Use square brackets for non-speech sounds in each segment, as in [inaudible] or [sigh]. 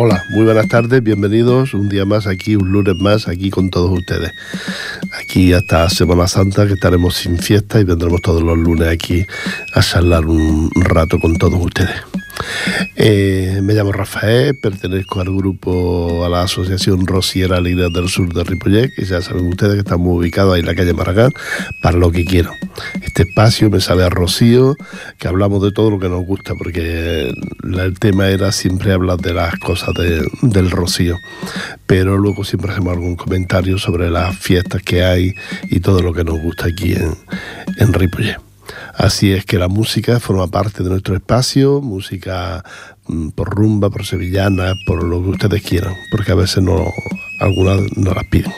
Hola, muy buenas tardes, bienvenidos un día más aquí, un lunes más aquí con todos ustedes. Aquí hasta Semana Santa que estaremos sin fiesta y vendremos todos los lunes aquí a charlar un rato con todos ustedes. Eh, me llamo Rafael, pertenezco al grupo, a la Asociación Rosiera Alegría del Sur de Ripollet, que ya saben ustedes que estamos ubicados ahí en la calle Maragán, para lo que quieran. Este espacio me sale a Rocío, que hablamos de todo lo que nos gusta, porque el tema era siempre hablar de las cosas del Rocío, pero luego siempre hacemos algún comentario sobre las fiestas que hay y todo lo que nos gusta aquí en, en. Así es que la música forma parte de nuestro espacio, música mm, por rumba, por sevillana, por lo que ustedes quieran, porque a veces no, algunas no las piden.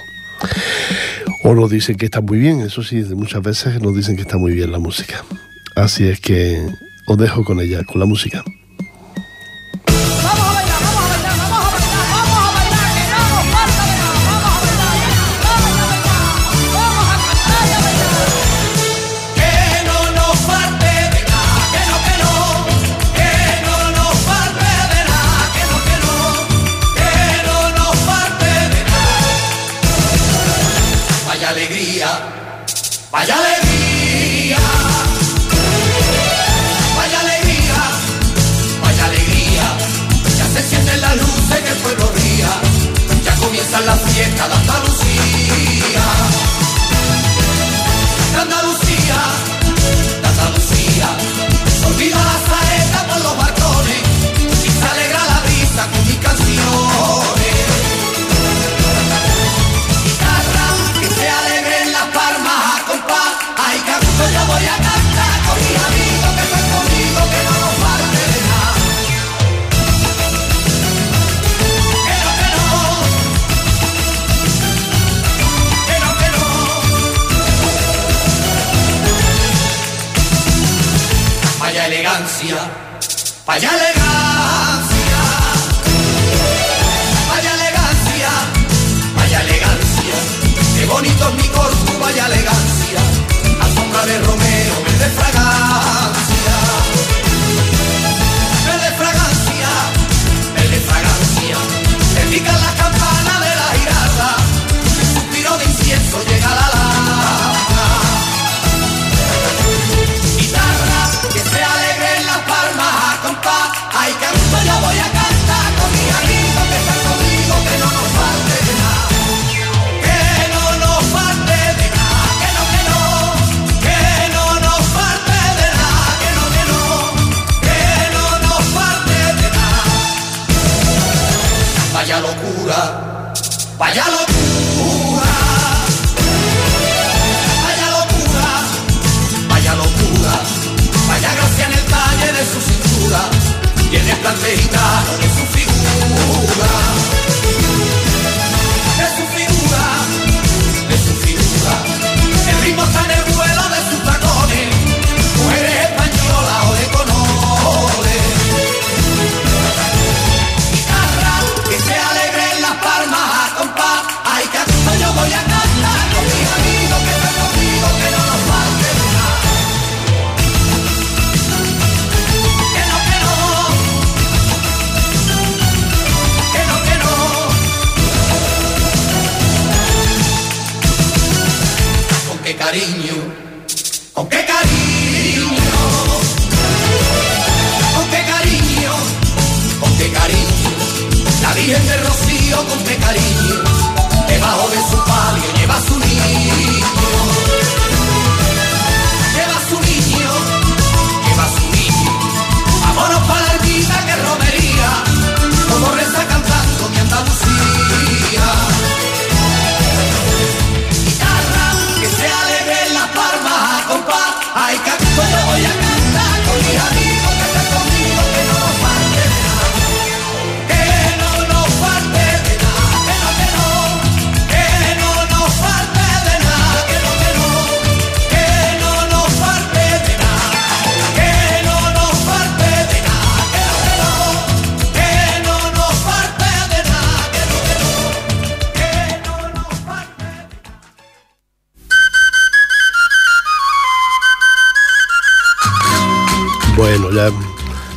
O nos dicen que está muy bien, eso sí, muchas veces nos dicen que está muy bien la música. Así es que os dejo con ella, con la música. Ya comienza la fiesta de Andalucía.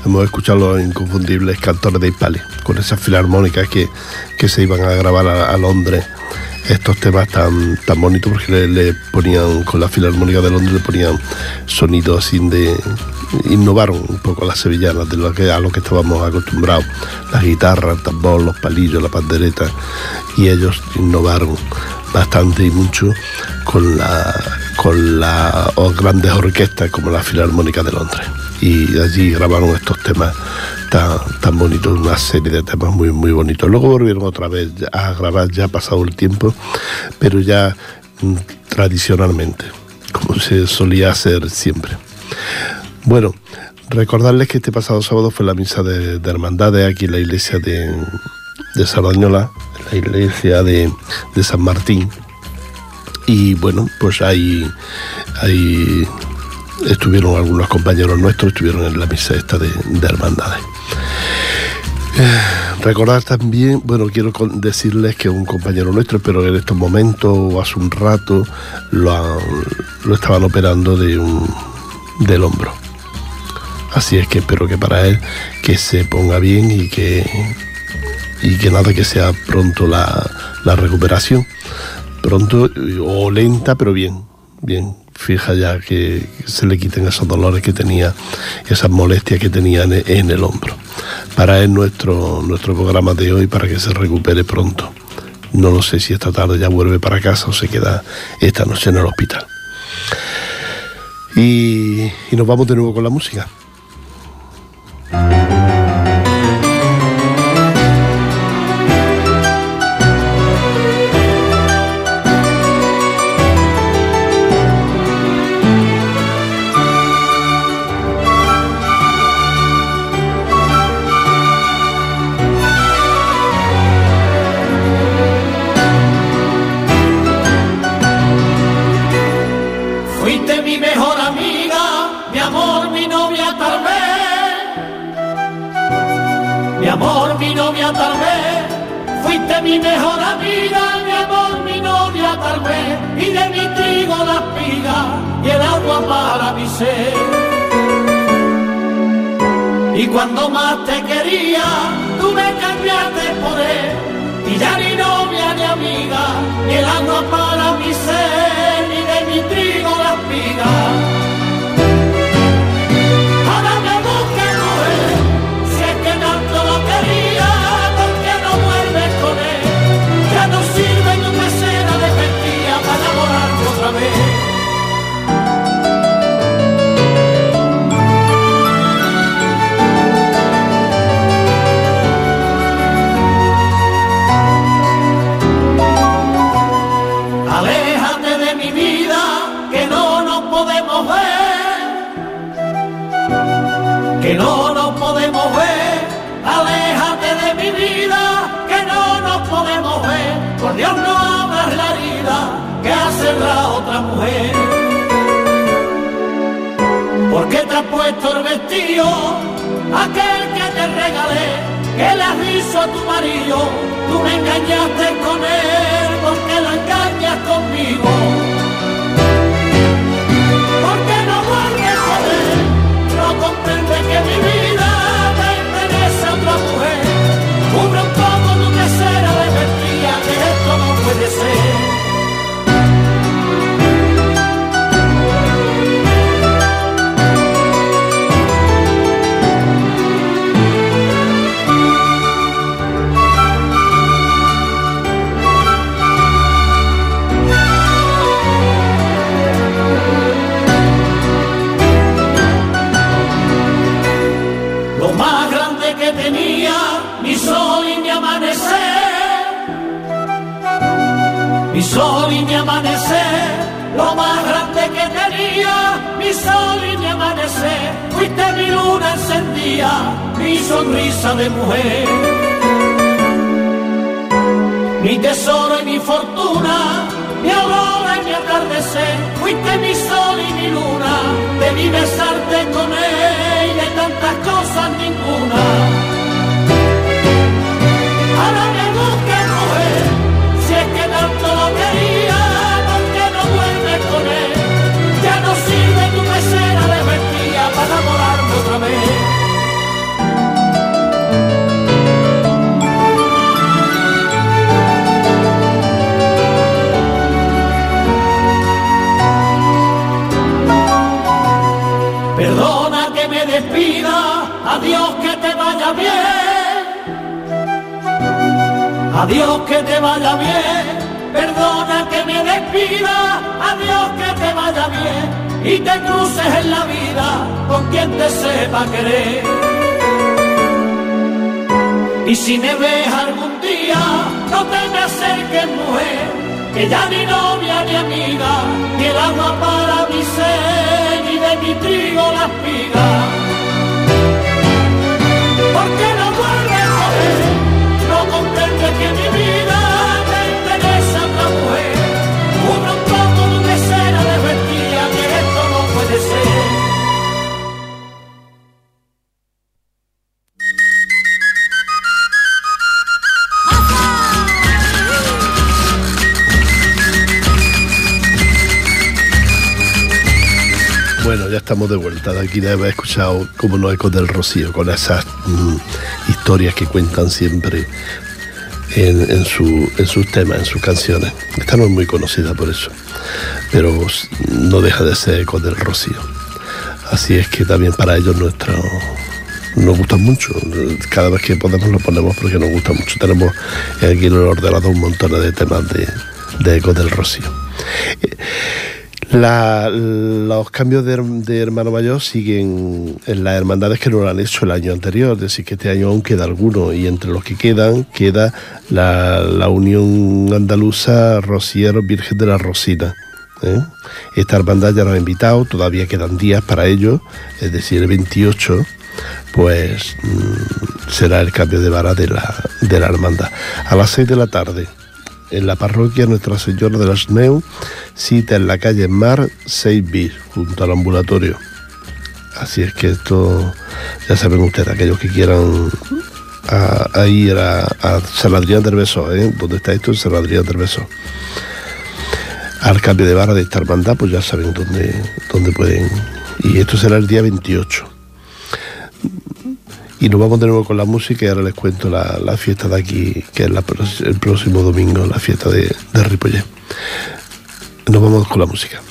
Hemos escuchado los inconfundibles cantores de Hispali, con esas filarmónicas que, que se iban a grabar a, Londres. Estos temas tan, tan bonitos porque le, ponían con la filarmónica de Londres le ponían sonidos así de innovaron un poco las sevillanas de lo que a lo que estábamos acostumbrados. Las guitarras el tambor los palillos la pandereta y ellos innovaron bastante y mucho con la con las grandes orquestas como la Filarmónica de Londres y allí grabaron estos temas tan, tan bonitos, una serie de temas muy, muy bonitos. Luego volvieron otra vez a grabar, ya ha pasado el tiempo, pero ya mm, tradicionalmente, como se solía hacer siempre. Bueno, recordarles que este pasado sábado fue la misa de, de hermandades aquí en la iglesia de, de Sardañola, la iglesia de, de San Martín. Y bueno, pues ahí, ahí estuvieron algunos compañeros nuestros, estuvieron en la misa esta de, hermandades. Eh, recordar también, bueno, quiero decirles que un compañero nuestro, pero en estos momentos o hace un rato lo, lo estaban operando de un, del hombro. Así es que espero que para él que se ponga bien y que, y que nada, que sea pronto la, la recuperación. Pronto o lenta, pero bien, bien, fija ya que se le quiten esos dolores que tenía, esas molestias que tenía en el hombro. Para él nuestro, nuestro programa de hoy, para que se recupere pronto. No lo sé si esta tarde ya vuelve para casa o se queda esta noche en el hospital. Y, y nos vamos de nuevo con la música. Mujer. Porque te has puesto el vestido, aquel que te regalé, que le has visto a tu marido, tú me engañaste con él, porque la engañas conmigo. Porque no vuelves a ver, no comprende que mi vida pertenece a otra mujer. Cubre un poco tu trasera de mentira, que esto no puede ser. Sol y mi amanecer, lo más grande que tenía, mi sol y mi amanecer, fuiste mi luna encendida, mi sonrisa de mujer. Mi tesoro y mi fortuna, mi aurora y mi atardecer, fuiste mi sol y mi luna, debí besarte con él y de tantas cosas ninguna. Despida, adiós que te vaya bien. Adiós que te vaya bien, perdona que me despida, adiós que te vaya bien y te cruces en la vida con quien te sepa querer. Y si me ves algún día, no te me acerques mujer, que ya ni novia ni amiga, ni el agua para mi sed, ni de mi trigo la espiga. Estamos de vuelta. De aquí de haber escuchado como los ecos del Rocío, con esas mm, historias que cuentan siempre en, en su- en sus temas, en sus canciones. Esta no es muy conocida por eso, pero no deja de ser ecos del Rocío. Así es que también para ellos nuestro, nos gusta mucho. Cada vez que podemos lo ponemos porque nos gusta mucho. Tenemos aquí en el ordenador un montón de temas de, ecos del Rocío. La- los cambios de, her- de hermano mayor siguen en las hermandades que no lo han hecho el año anterior, es decir, que este año aún queda alguno y entre los que quedan queda la, la Unión Andaluza Rociero Virgen de la Rosina. ¿eh? Esta hermandad ya nos ha invitado, todavía quedan días para ello, es decir, el 28 pues mm, será el cambio de vara de la, de la hermandad. A las 6 de la tarde en la parroquia Nuestra Señora de las Neu, cita en la calle Mar 6 bis, junto al ambulatorio. Así es que esto, ya saben ustedes, aquellos que quieran a, ir a, a San Adrián del Beso, ¿eh? ¿Dónde está esto? En San Adrián del Beso. Al cambio de vara de esta hermandad, pues ya saben dónde, dónde pueden. Y esto será el día 28. Y nos vamos de nuevo con la música y ahora les cuento la, la fiesta de aquí, que es el próximo domingo, la fiesta de, de Ripollet. Nos vamos con la música.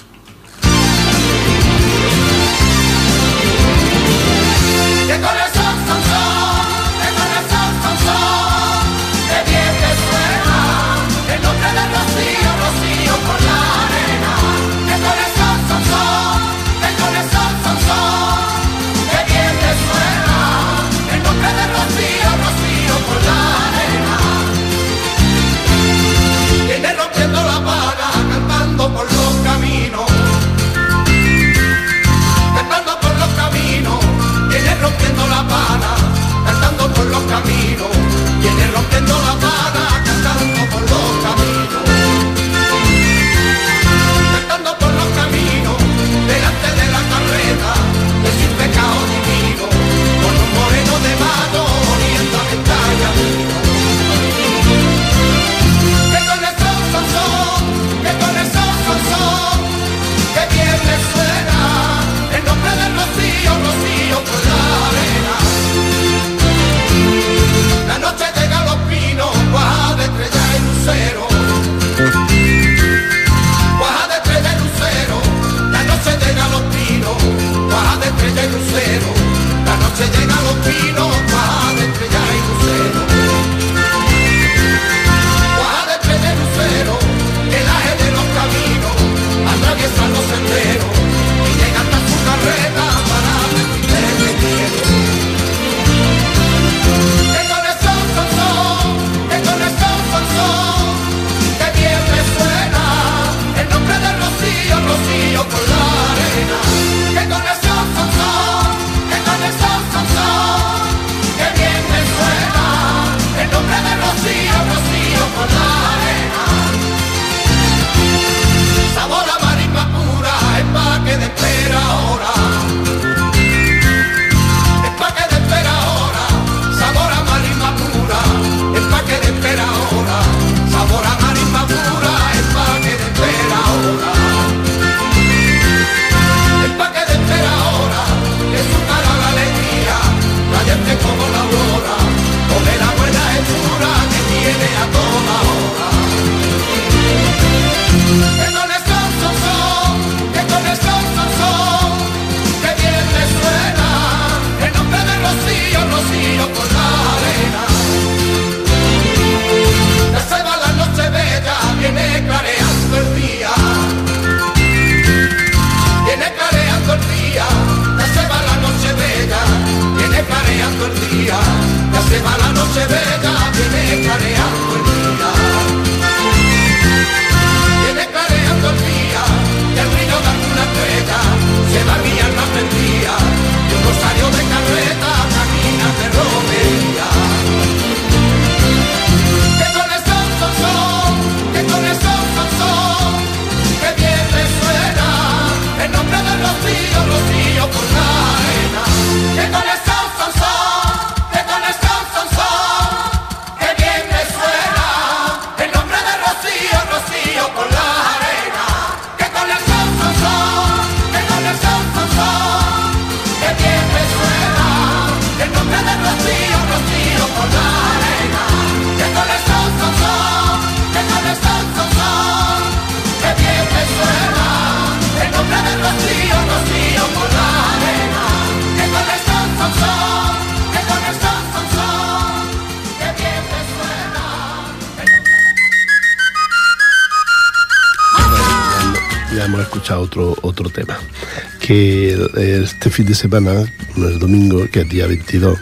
Fin de semana, el domingo, que es día 22,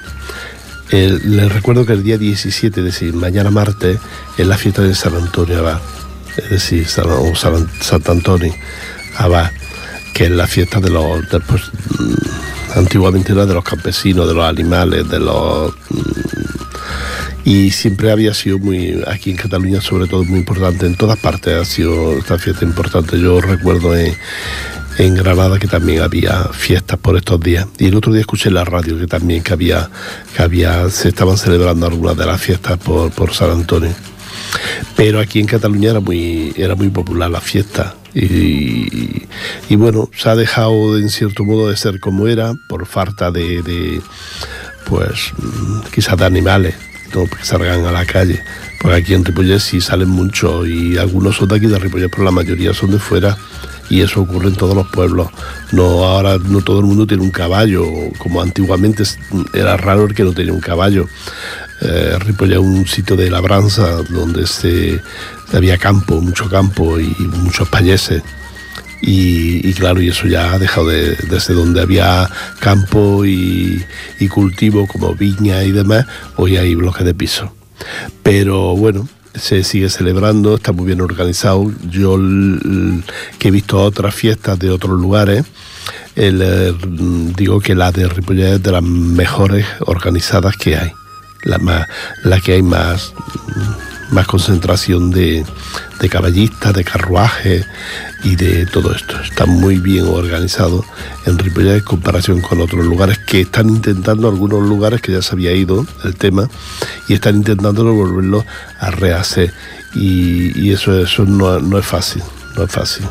les recuerdo que el día 17, es decir, mañana martes, es la fiesta de San Antonio Abad, es decir, San, o San, Antonio Abad, que es la fiesta de los. Pues, antiguamente era de los campesinos, de los animales, de los. Mm, y siempre había sido muy, aquí en Cataluña sobre todo, muy importante, en todas partes ha sido esta fiesta importante. Yo recuerdo en, en Granada que también había fiestas por estos días. Y el otro día escuché en la radio que también que había, que había, se estaban celebrando algunas de las fiestas por, por San Antonio. Pero aquí en Cataluña era muy, era muy popular la fiesta. Y, y, bueno, se ha dejado en cierto modo de ser como era por falta de, de pues quizás de animales no que salgan a la calle. Porque aquí en Ripollet sí salen muchos y algunos son de aquí de Ripollet, pero la mayoría son de fuera y eso ocurre en todos los pueblos. No ahora no todo el mundo tiene un caballo, como antiguamente era raro el que no tenía un caballo. Eh, Ripollet es un sitio de labranza donde se, había campo, mucho campo y muchos payeses. Y, claro, y eso ya ha dejado de, desde donde había campo y, cultivo como viña y demás, hoy hay bloques de piso. Pero bueno, se sigue celebrando, está muy bien organizado. Yo que he visto otras fiestas de otros lugares, el, digo que la de Ripollet es de las mejores organizadas que hay, la, más, la que hay más, más concentración de, de caballistas, de carruajes y de todo esto. Está muy bien organizado en Ripollet en comparación con otros lugares que están intentando, algunos lugares que ya se había ido el tema, y están intentando volverlo a rehacer. Y, eso, eso no, es fácil, no es fácil.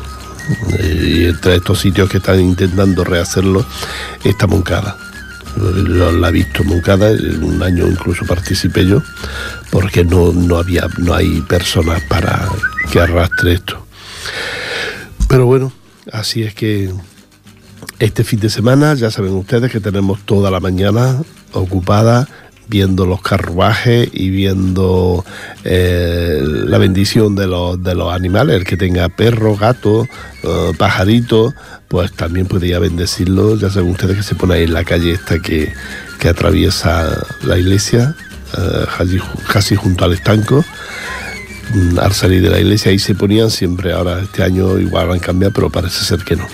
Y entre estos sitios que están intentando rehacerlo está Moncada. La he visto Moncada, en un año incluso participé yo, porque no, no, había, no hay personas para que arrastre esto. Pero bueno, así es que este fin de semana ya saben ustedes que tenemos toda la mañana ocupada viendo los carruajes y viendo eh, la bendición de los, de los animales. El que tenga perro, gato, eh, pajarito, pues también podría bendecirlo. Ya saben ustedes que se pone ahí en la calle esta que, atraviesa la iglesia, eh, casi junto al estanco. Mm, al salir de la iglesia ahí se ponían siempre, ahora este año igual han cambiado, pero parece ser que no.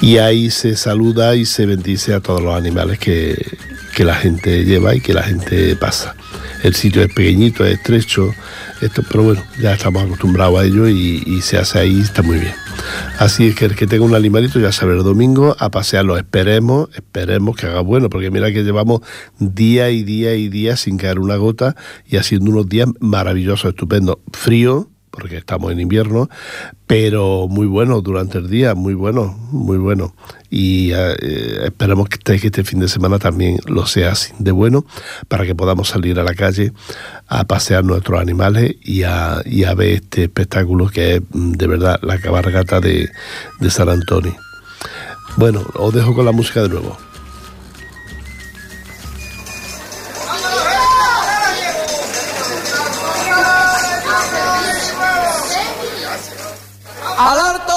Y ahí se saluda y se bendice a todos los animales que, que la gente lleva y que la gente pasa. El sitio es pequeñito, es estrecho, esto, pero bueno, ya estamos acostumbrados a ello y, se hace ahí, está muy bien. Así es que el que tenga un animalito ya sabe el domingo a pasearlo. Esperemos, esperemos que haga bueno, porque mira que llevamos día y día y día sin caer una gota y haciendo unos días maravillosos, estupendos. Frío, porque estamos en invierno, pero muy bueno durante el día, muy bueno, muy bueno. Y eh, esperamos que este, fin de semana también lo sea de bueno, para que podamos salir a la calle a pasear nuestros animales y a, y a ver este espectáculo que es mm, de verdad la cabargata de, de San Antonio. Bueno, os dejo con la música de nuevo. alert.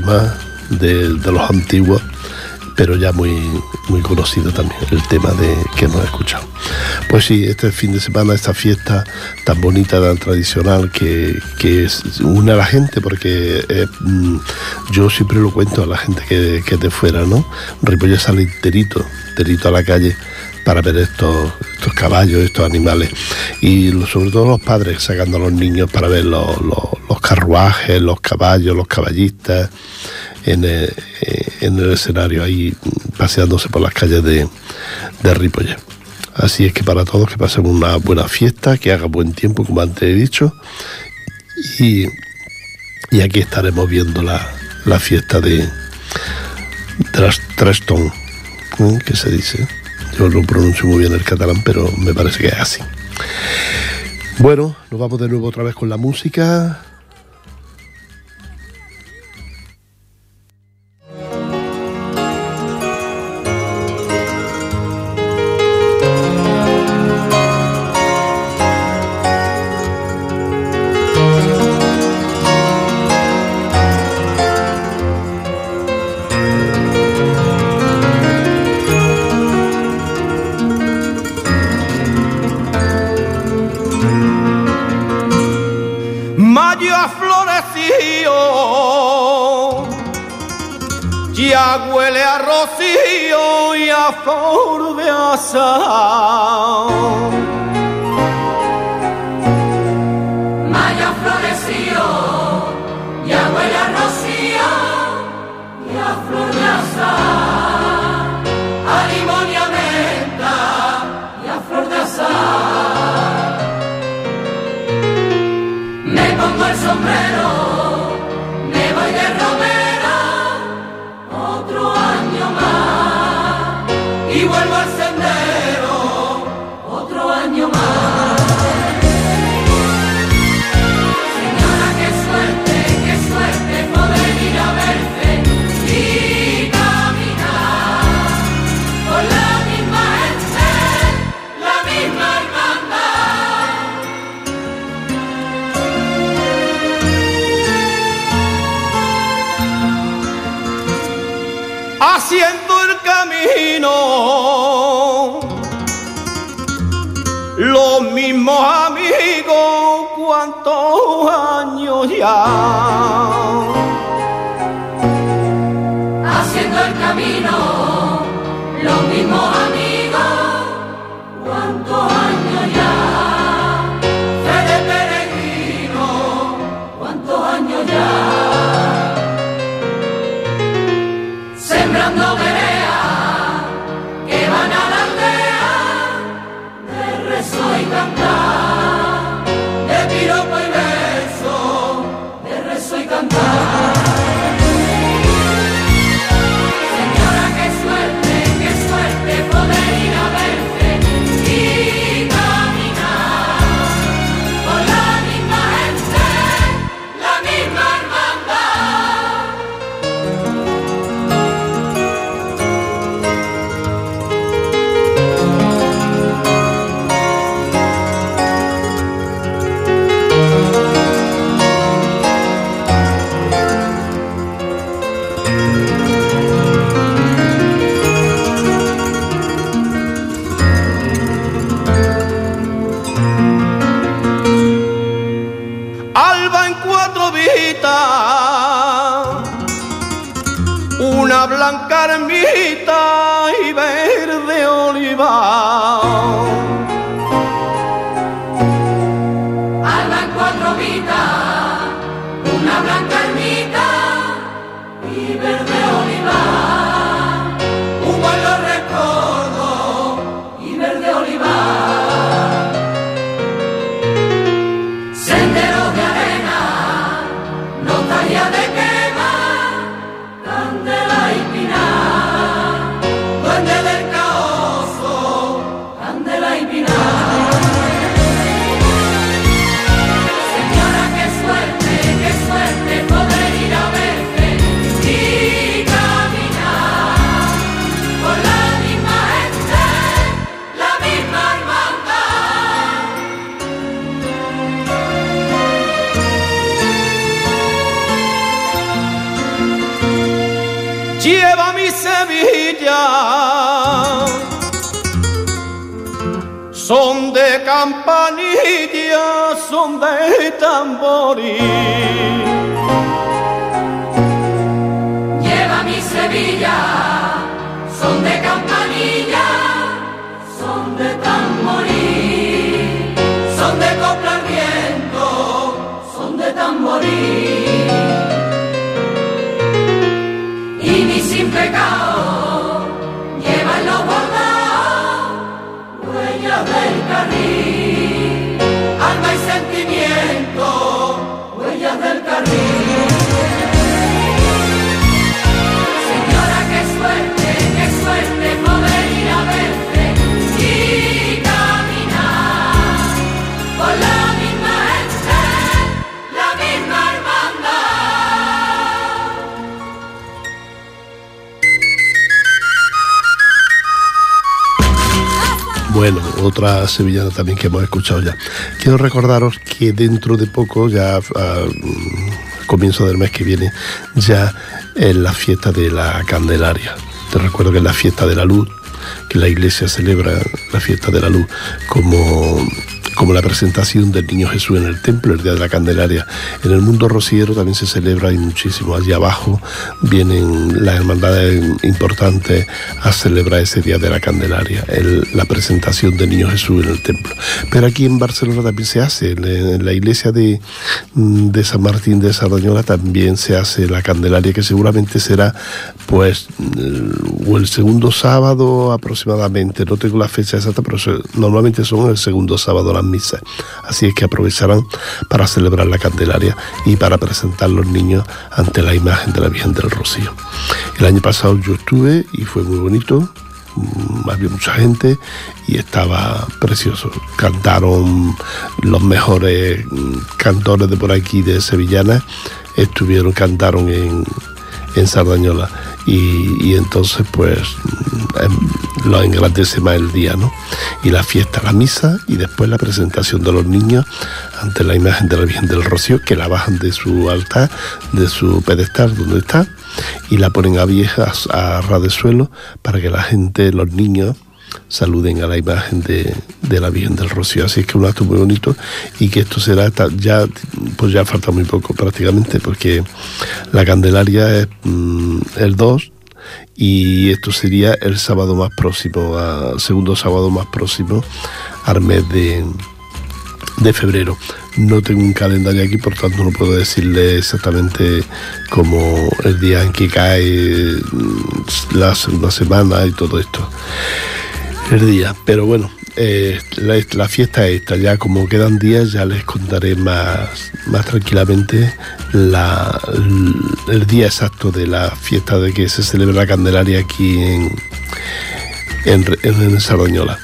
Tema de, de los antiguos, pero ya muy, muy conocido también, el tema de que hemos escuchado. Pues sí, este fin de semana, esta fiesta tan bonita, tan tradicional, que, que es- une a la gente, porque eh, mm, yo siempre lo cuento a la gente que, que de fuera, ¿no? Ripollet sale enterito, enterito a la calle para ver estos, estos caballos, estos animales. Y sobre todo los padres sacando a los niños para ver los- los carruajes, los caballos, los caballistas en el, eh, en el escenario, ahí paseándose por las calles de, de. Así es que para todos que pasen una buena fiesta, que haga buen tiempo, como antes he dicho. Y, aquí estaremos viendo la, fiesta de Treston, ¿eh? que se dice. Yo no pronuncio muy bien el catalán, pero me parece que es así. Bueno, nos vamos de nuevo otra vez con la música. Años de Bueno, otra sevillana también que hemos escuchado ya. Quiero recordaros que dentro de poco, ya a mm, comienzo del mes que viene, ya es la fiesta de la Candelaria. Te recuerdo que es la fiesta de la luz, que la iglesia celebra la fiesta de la luz como, como la presentación del niño Jesús en el templo, el día de la Candelaria. En el mundo rociero también se celebra y muchísimo. Allí abajo vienen las hermandades importantes a celebrar ese día de la Candelaria, el- la presentación del niño Jesús en el templo. Pero aquí en Barcelona también se hace, en, la iglesia de, de San Martín de Sardañola también se hace la Candelaria, que seguramente será pues mm, o el segundo sábado aproximadamente, no tengo la fecha exacta, pero normalmente son el segundo sábado las Así es que aprovecharán para celebrar la Candelaria y para presentar los niños ante la imagen de la Virgen del Rocío. El año pasado yo estuve y fue muy bonito, mm, había mucha gente y estaba precioso. Cantaron los mejores mm, cantores de por aquí de Sevillana, estuvieron, cantaron en, en Sardañola y, entonces pues em, lo engrandece más el día, ¿no? Y la fiesta, la misa y después la presentación de los niños ante la imagen de la Virgen del Rocío que la bajan de su altar, de su pedestal donde está y la ponen a viejas a ras de suelo para que la gente, los niños saluden a la imagen de, la Virgen del Rocío. Así que un acto muy bonito y que esto será ya, pues ya falta muy poco prácticamente porque la Candelaria es mm, el 2 y esto sería el sábado más próximo, segundo sábado más próximo al mes de, de febrero. No tengo un calendario aquí, por tanto no puedo decirle exactamente como el día en que cae mm, la segunda semana y todo esto. El día, pero bueno, eh, la, la fiesta esta, ya como quedan días, ya les contaré más, más tranquilamente la- el, día exacto de la fiesta de que se celebra la Candelaria aquí en, en, en, Sardañola.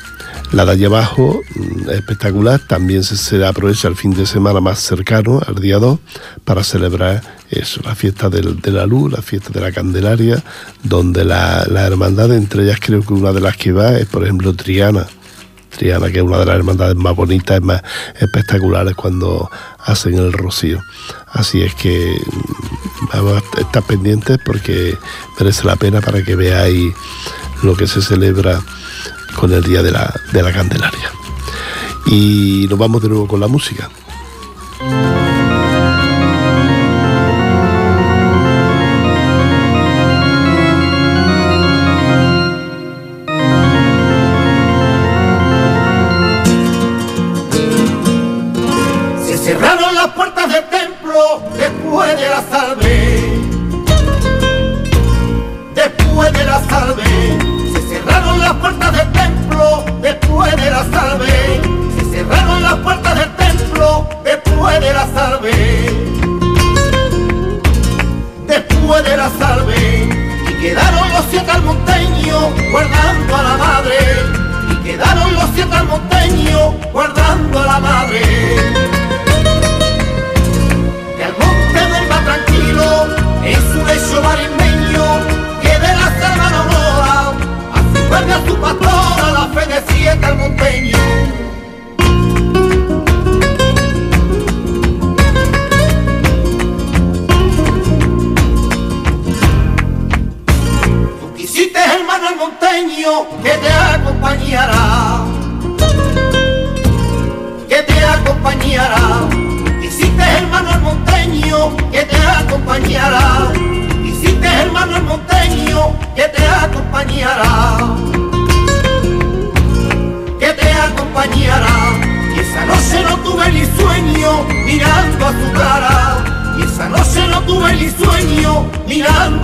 La de allá abajo, mm, espectacular, también se, se aprovecha el fin de semana más cercano, al día 2, para celebrar eso, la fiesta del- de la luz, la fiesta de la Candelaria, donde la, la hermandad, entre ellas creo que una de las que va es, por ejemplo, Triana. Triana, que es una de las hermandades más bonitas, más espectaculares cuando hacen el rocío. Así es que mm, vamos a estar pendientes porque merece la pena para que veáis lo que se celebra con el Día de la, de la Candelaria. Y nos vamos de nuevo con la música.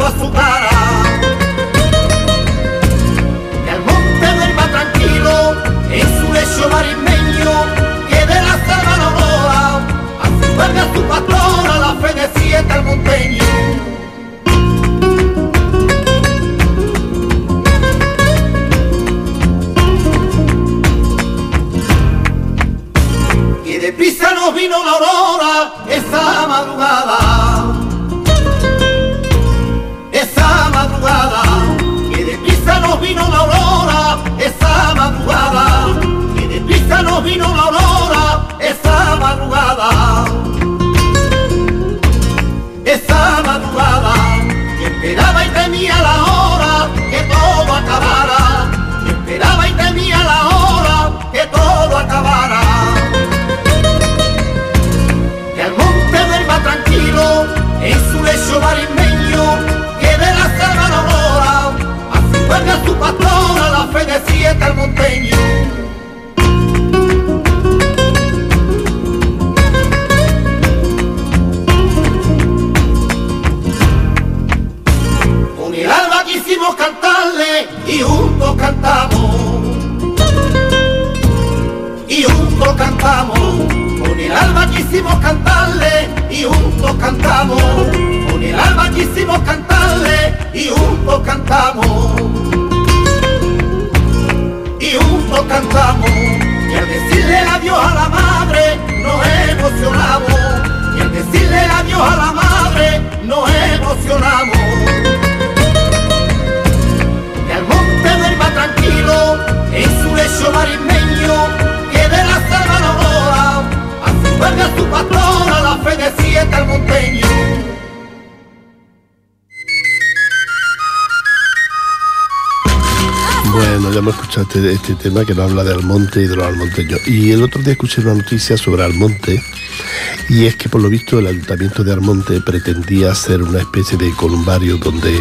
A su cara. Y al monte del va tranquilo en su lecho marismeño que de la salva no aurora. A su verga su patrona la fe de siete al monteño. Deprisa nos vino la aurora esa madrugada. Vino la aurora madrugada. Esa madrugada. Que esperaba y temía la hora que todo acabara. Que esperaba y temía la hora que todo acabara. Y al monte del va tranquilo, en su lecho marismeño, que de la selva no aurora, a su verga su patrona, la fe de siete al monteño. Juntos cantamos. Con el alma quisimos cantarle y juntos cantamos. Con el alma quisimos cantarle y juntos cantamos. Y juntos cantamos. Y al decirle adiós a la madre nos emocionamos. Y al decirle adiós a hemos escuchado este, tema que nos habla de Almonte y de los almonteños. Y el otro día escuché una noticia sobre Almonte y es que por lo visto el ayuntamiento de Almonte pretendía hacer una especie de columbario donde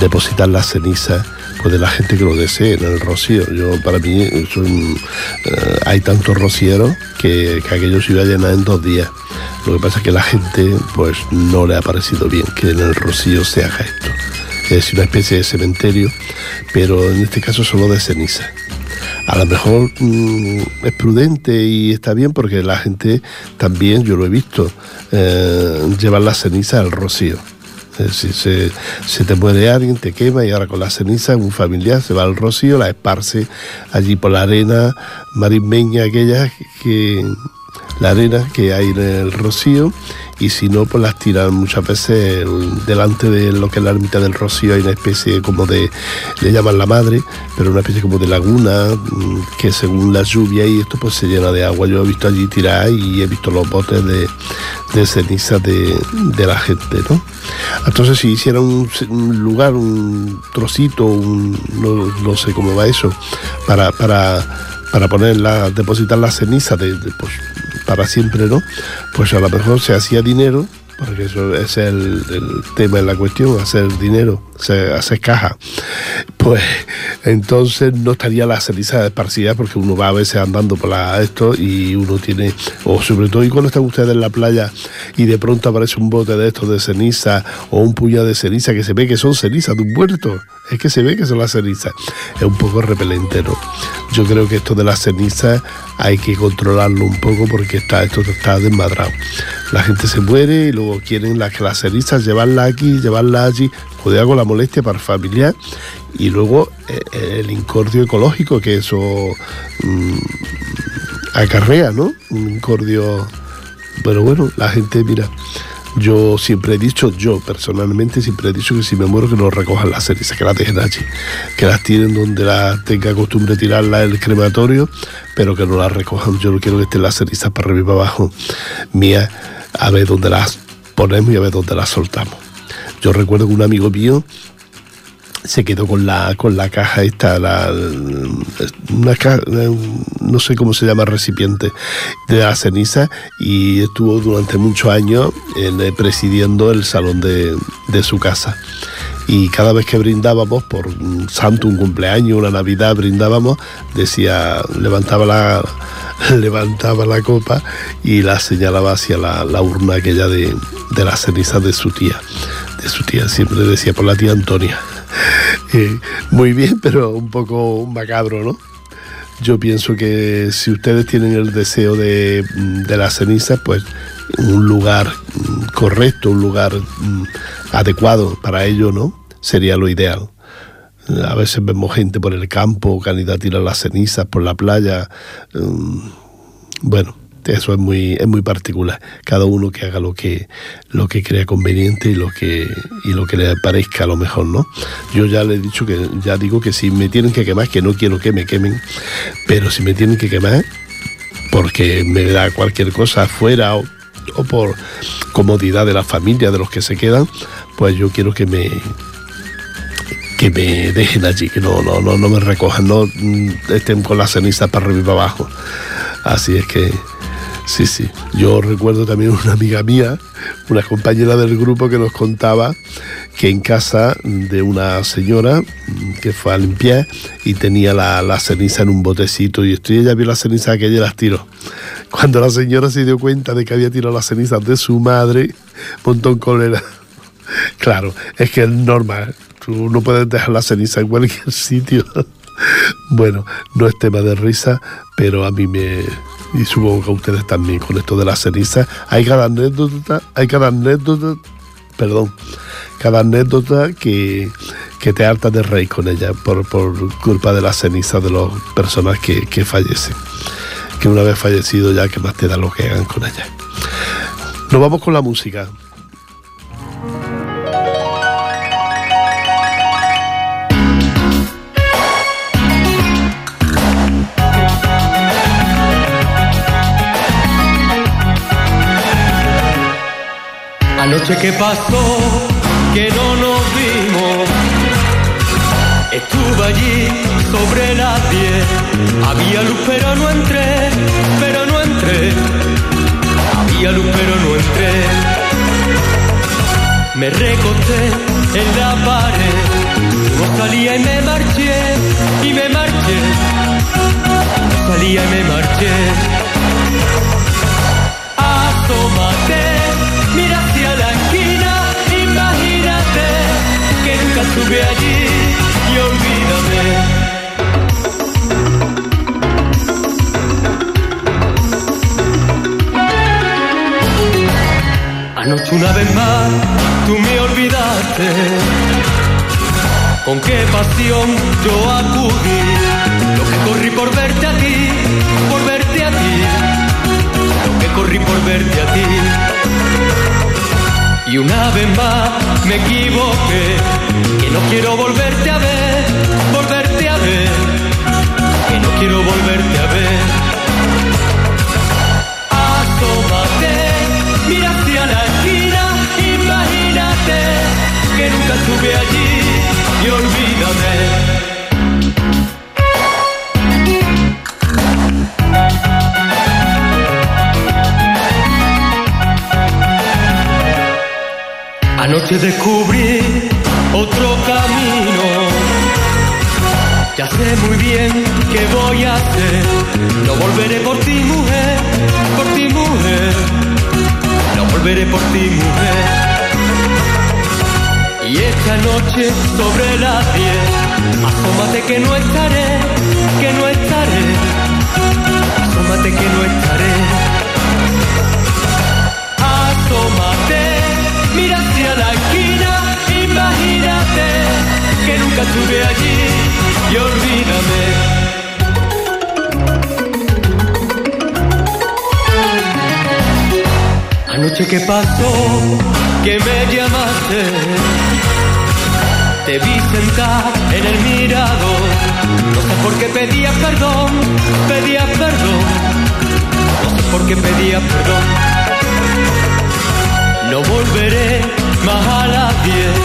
depositar las cenizas pues, de la gente que lo desee en el rocío. Yo para mí es un, eh, hay tantos rocieros que, que aquello se iba a llenar en dos días. Lo que pasa es que la gente pues no le ha parecido bien que en el rocío se haga esto es una especie de cementerio, pero en este caso solo de ceniza. A lo mejor mm, es prudente y está bien porque la gente también, yo lo he visto, eh, llevar la ceniza al rocío. Decir, se, se te muere alguien, te quema y ahora con la ceniza un familiar se va al rocío, la esparce allí por la arena marismeña aquella que la arena que hay en el rocío y si no pues las tiran muchas veces el- delante de lo que es la ermita del rocío hay una especie como de le llaman la madre pero una especie como de laguna mm, que según la lluvia y esto pues se llena de agua yo he visto allí tirar y he visto los botes de, de ceniza de, de la gente ¿no? entonces si hiciera un, lugar un trocito un, no, no sé cómo va eso para para para ponerla, depositar la ceniza de, de, pues, para siempre, ¿no? Pues a lo mejor se hacía dinero, porque eso es el, el tema de la cuestión, hacer dinero, se- hacer caja. Pues entonces no estaría la ceniza esparcida porque uno va a veces andando por la, esto y uno tiene, o sobre todo y cuando están ustedes en la playa y de pronto aparece un bote de estos de ceniza o un puñado de ceniza que se ve que son cenizas de un muerto, es que se ve que son las cenizas, es un poco repelente, ¿no? Yo creo que esto de las cenizas hay que controlarlo un poco porque está, esto está desmadrado. La gente se muere y luego quieren las, las cenizas llevarlas aquí, llevarlas allí, joder con la molestia para familiar y luego eh, el incordio ecológico que eso mm, acarrea, ¿no? Un incordio. Pero bueno, la gente, mira, yo siempre he dicho, yo personalmente siempre he dicho que si me muero que no recojan las cenizas, que las dejen allí, que las tiren donde las tenga costumbre tirarlas en el crematorio, pero que no las recojan. Yo no quiero que estén las cenizas para arriba y para abajo mías, a ver dónde las ponemos y a ver dónde las soltamos. Yo recuerdo que un amigo mío se quedó con la con la caja esta la una ca- no sé cómo se llama recipiente de la ceniza y estuvo durante muchos años eh, presidiendo el salón de, de su casa. Y cada vez que brindábamos por un santo un cumpleaños una navidad brindábamos decía levantaba la [laughs] levantaba la copa y la señalaba hacia la, la urna aquella de, de las cenizas de su tía de su tía siempre decía por la tía Antonia [laughs] Eh, muy bien, pero un poco macabro, ¿no? Yo pienso que si ustedes tienen el deseo de, mm, de las cenizas, pues un lugar mm, correcto, un lugar mm, adecuado para ello, ¿no? Sería lo ideal. A veces vemos gente por el campo, candidato a tirar las cenizas por la playa. Bueno, eso es muy, es muy particular. Cada uno que haga lo que, lo que crea conveniente y lo que, y lo que le parezca a lo mejor, ¿no? Yo ya le he dicho que, ya digo que si me tienen que quemar, que no quiero que me quemen, pero si me tienen que quemar, porque me da cualquier cosa afuera o, por comodidad de la familia, de los que se quedan, pues yo quiero que me que me dejen allí, que no, no, no, no me recojan, no mm, estén con las cenizas para arriba para abajo. Así es que, sí, sí. Yo recuerdo también una amiga mía, una compañera del grupo que nos contaba que en casa de una señora mm, que fue a limpiar y tenía la, la ceniza en un botecito y esto, y ella vio la ceniza aquella y las tiró. Cuando la señora se dio cuenta de que había tirado las cenizas de su madre, montó en cólera. [laughs] Claro, es que es normal. Tú no puedes dejar la ceniza en cualquier sitio. [laughs] Bueno, no es tema de risa, pero a mí me. Y supongo que a ustedes también con esto de la ceniza. Hay cada anécdota, hay cada anécdota, perdón, cada anécdota que, que te harta de reír con ella por, por culpa de la ceniza de las personas que, que fallecen. Que una vez fallecido ya, que más te da lo que hagan con ella. Nos vamos con la música. Anoche que pasó, que no nos vimos. Estuve allí sobre las diez. Había luz pero no entré, pero no entré. Había luz pero no entré. Me recosté en la pared. No salía y me marché, y me marché. No salía y me marché. Asómate, mira hacia la esquina, imagínate que nunca estuve allí y olvídame. Anoche una vez más tú me olvidaste. Con qué pasión yo acudí, lo que corrí por verte a ti, por verte a ti lo que corrí por verte a ti. Y una vez más me equivoqué, que no quiero volverte a ver, volverte a ver, que no quiero volverte a ver. Asómate, mira hacia la esquina, imagínate que nunca estuve allí y olvídame. Anoche descubrí otro camino. Ya sé muy bien qué voy a hacer. No volveré por ti, mujer, por ti, mujer. No volveré por ti, mujer. Y esta noche sobre las diez, asómate que no estaré, que no estaré. Asómate que no estaré. Asómate, mira hacia la esquina, imagínate que nunca estuve allí y olvídame. Anoche que pasó, que me llamaste, te vi sentar en el mirador, no sé por qué pedías perdón, pedías perdón, no sé por qué pedías perdón no volveré más a las diez.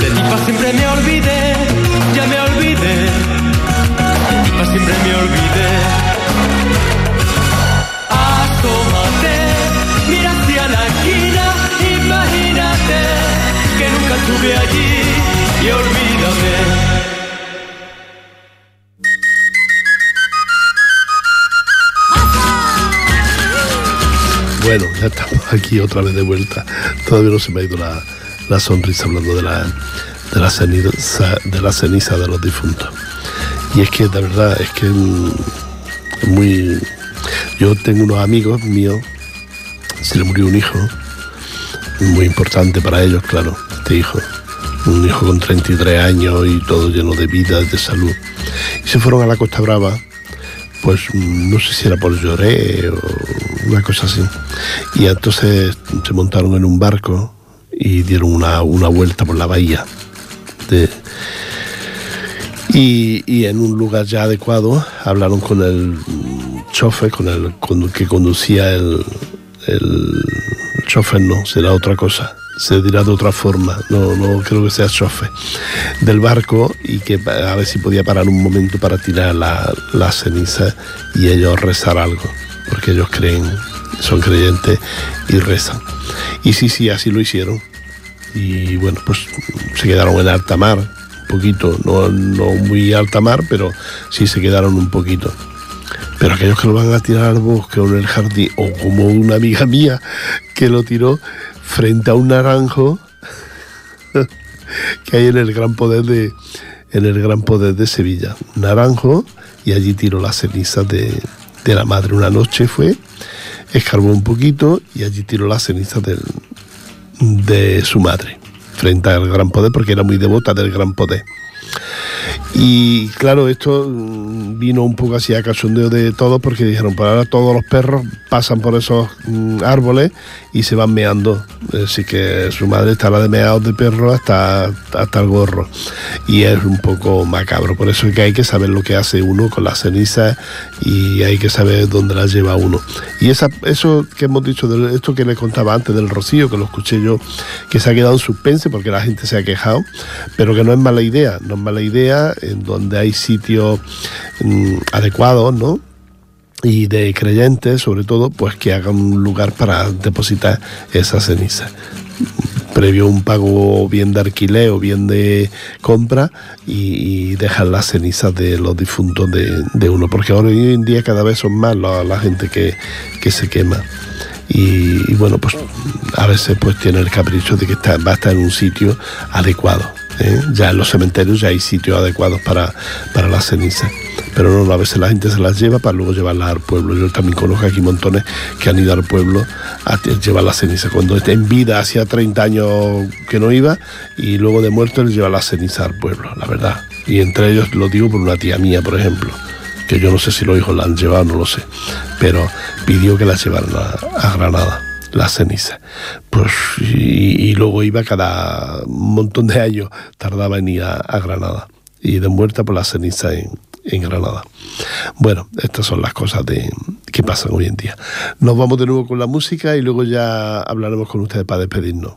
De ti pa siempre me olvidé, ya me olvidé. De ti pa siempre me olvidé. Asómate, mira hacia la esquina, imagínate que nunca estuve allí y olvídate. Bueno, ya estamos aquí otra vez de vuelta. Todavía no se me ha ido la, sonrisa hablando de la, ceniza, de los difuntos. Y es que de verdad, es que es muy... Yo tengo unos amigos míos, se le murió un hijo, muy importante para ellos, claro, este hijo. Un hijo con 33 años y todo lleno de vida, de salud. Y se fueron a la Costa Brava, pues no sé si era por lloré o una cosa así. Y entonces se montaron en un barco y dieron una, una vuelta por la bahía. Y, y en un lugar ya adecuado hablaron con el chofer, con el que conducía el, el chofer, no, será otra cosa, se dirá de otra forma, no, no creo que sea chofer, del barco y que a ver si podía parar un momento para tirar la, la ceniza y ellos rezar algo, porque ellos creen, son creyentes y rezan. Y sí, sí, así lo hicieron. Y bueno, pues se quedaron en alta mar, un poquito, no, no muy alta mar, pero sí se quedaron un poquito. Pero aquellos que lo van a tirar al bosque o en el jardín, o como una amiga mía que lo tiró frente a un naranjo [laughs] que hay en el gran poder de en el gran poder de Sevilla. Naranjo, y allí tiró las cenizas de, de la madre. Una noche fue, escarbó un poquito y allí tiró las cenizas del, de su madre frente al gran poder porque era muy devota del gran poder. Y claro, esto mm, vino un poco así a cachondeo de todos porque dijeron, pues ahora todos los perros pasan por esos mm, árboles y se van meando. Así que su madre estará de meados de perro hasta, hasta el gorro. Y es un poco macabro. Por eso es que hay que saber lo que hace uno con las cenizas y hay que saber dónde las lleva uno. Y esa, eso que hemos dicho, de esto que les contaba antes del rocío, que lo escuché yo, que se ha quedado en suspense porque la gente se ha quejado, pero que no es mala idea, no es mala idea en donde hay sitios mm, adecuados, ¿no? y de creyentes, sobre todo, pues que hagan un lugar para depositar esa ceniza. Previo un pago bien de alquiler o bien de compra y, y dejar las cenizas de los difuntos de, de uno, porque ahora hoy en día cada vez son más la, la gente que, que se quema. Y, y bueno, pues a veces pues tiene el capricho de que está, va a estar en un sitio adecuado. ¿Eh? Ya en los cementerios ya hay sitios adecuados para, para las cenizas. Pero no, a veces la gente se las lleva para luego llevarlas al pueblo. Yo también conozco aquí montones que han ido al pueblo a llevar la ceniza. Cuando está en vida, hacía 30 años que no iba, y luego de muerto les lleva la ceniza al pueblo, la verdad. Y entre ellos lo digo por una tía mía, por ejemplo, que yo no sé si los hijos la han llevado, no lo sé, pero pidió que la llevaran a, a Granada la ceniza. Pues, y, luego iba cada montón de años, tardaba en ir a, a Granada. Y de muerta por la ceniza en, en Granada. Bueno, estas son las cosas de, que pasan hoy en día. Nos vamos de nuevo con la música y luego ya hablaremos con ustedes para despedirnos.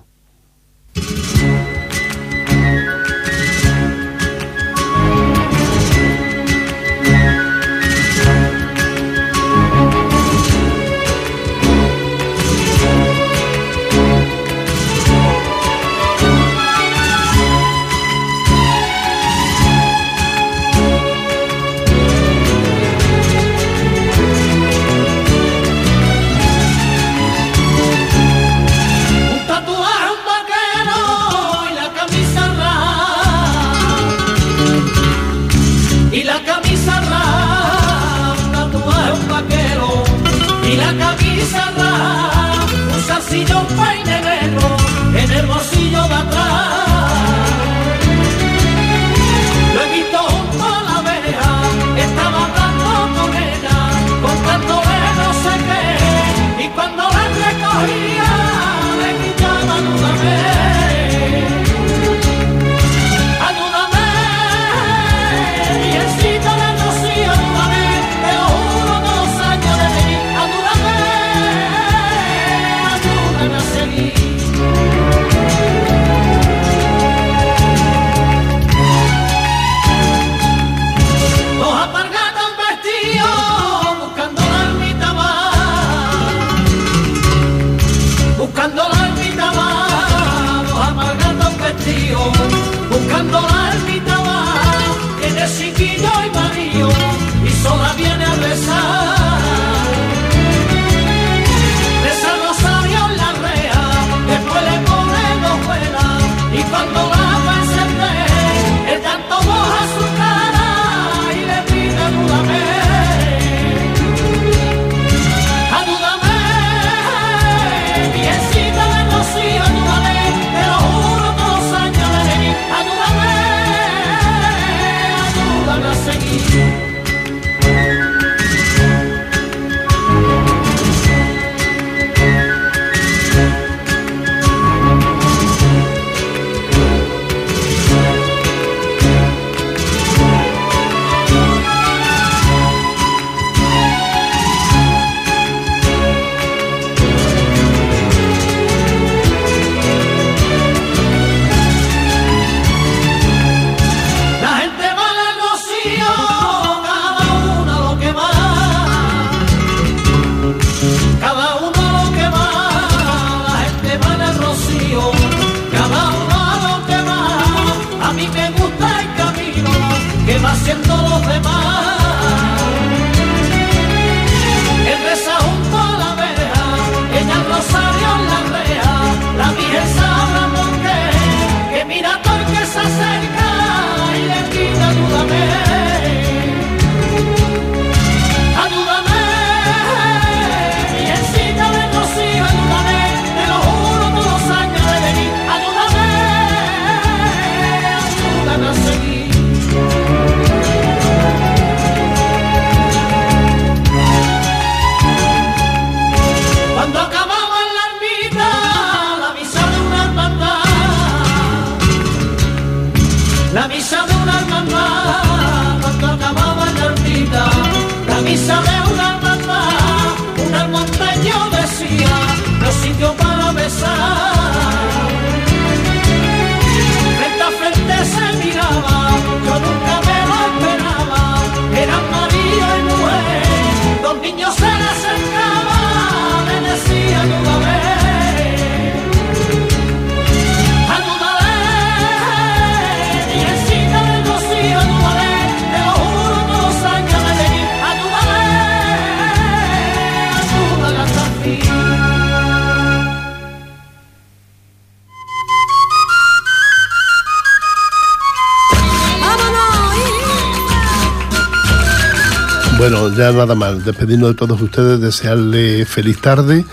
Nada más, despedirnos de todos ustedes, desearles feliz tarde.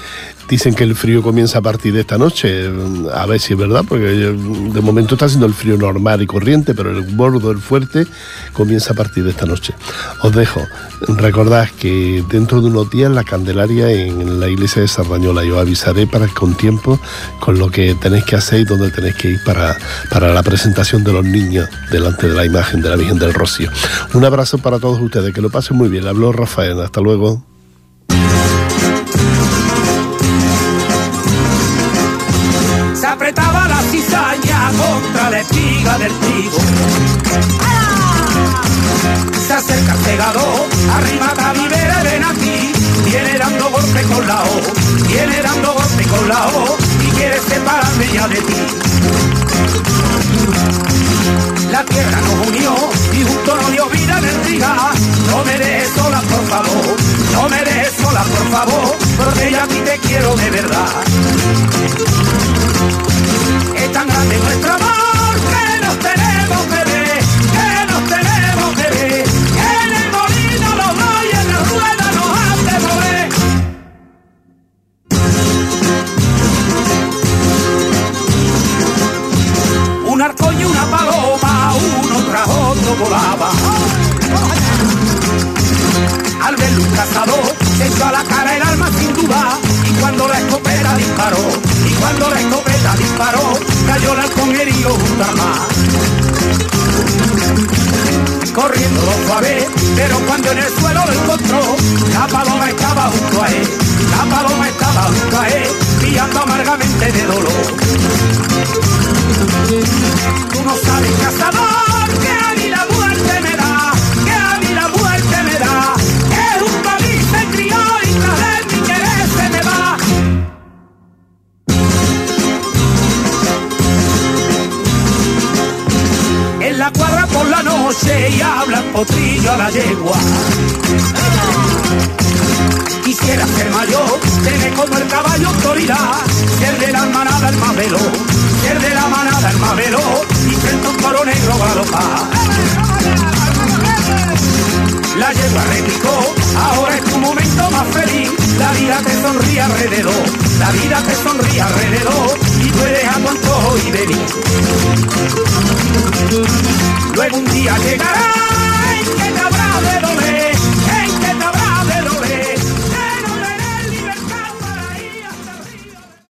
Dicen que el frío comienza a partir de esta noche, a ver si es verdad, porque de momento está siendo el frío normal y corriente, pero el bordo, el fuerte, comienza a partir de esta noche. Os dejo, recordad que dentro de unos días la Candelaria en la iglesia de Sardañola, yo avisaré para con tiempo con lo que tenéis que hacer y dónde tenéis que ir para, para la presentación de los niños delante de la imagen de la Virgen del Rocío. Un abrazo para todos ustedes, que lo pasen muy bien. Habló Rafael, hasta luego. La cizaña contra la espiga del trigo. Se acerca el segador, arriba Calibera, ven aquí. Viene dando golpe con la O, viene dando golpe con la O, y quiere separarme ya de ti. La tierra nos unió y junto nos dio vida en el trigal. No me dejes sola, por favor, no me dejes sola, por favor, porque yo a ti te quiero de verdad. Tan grande nuestro amor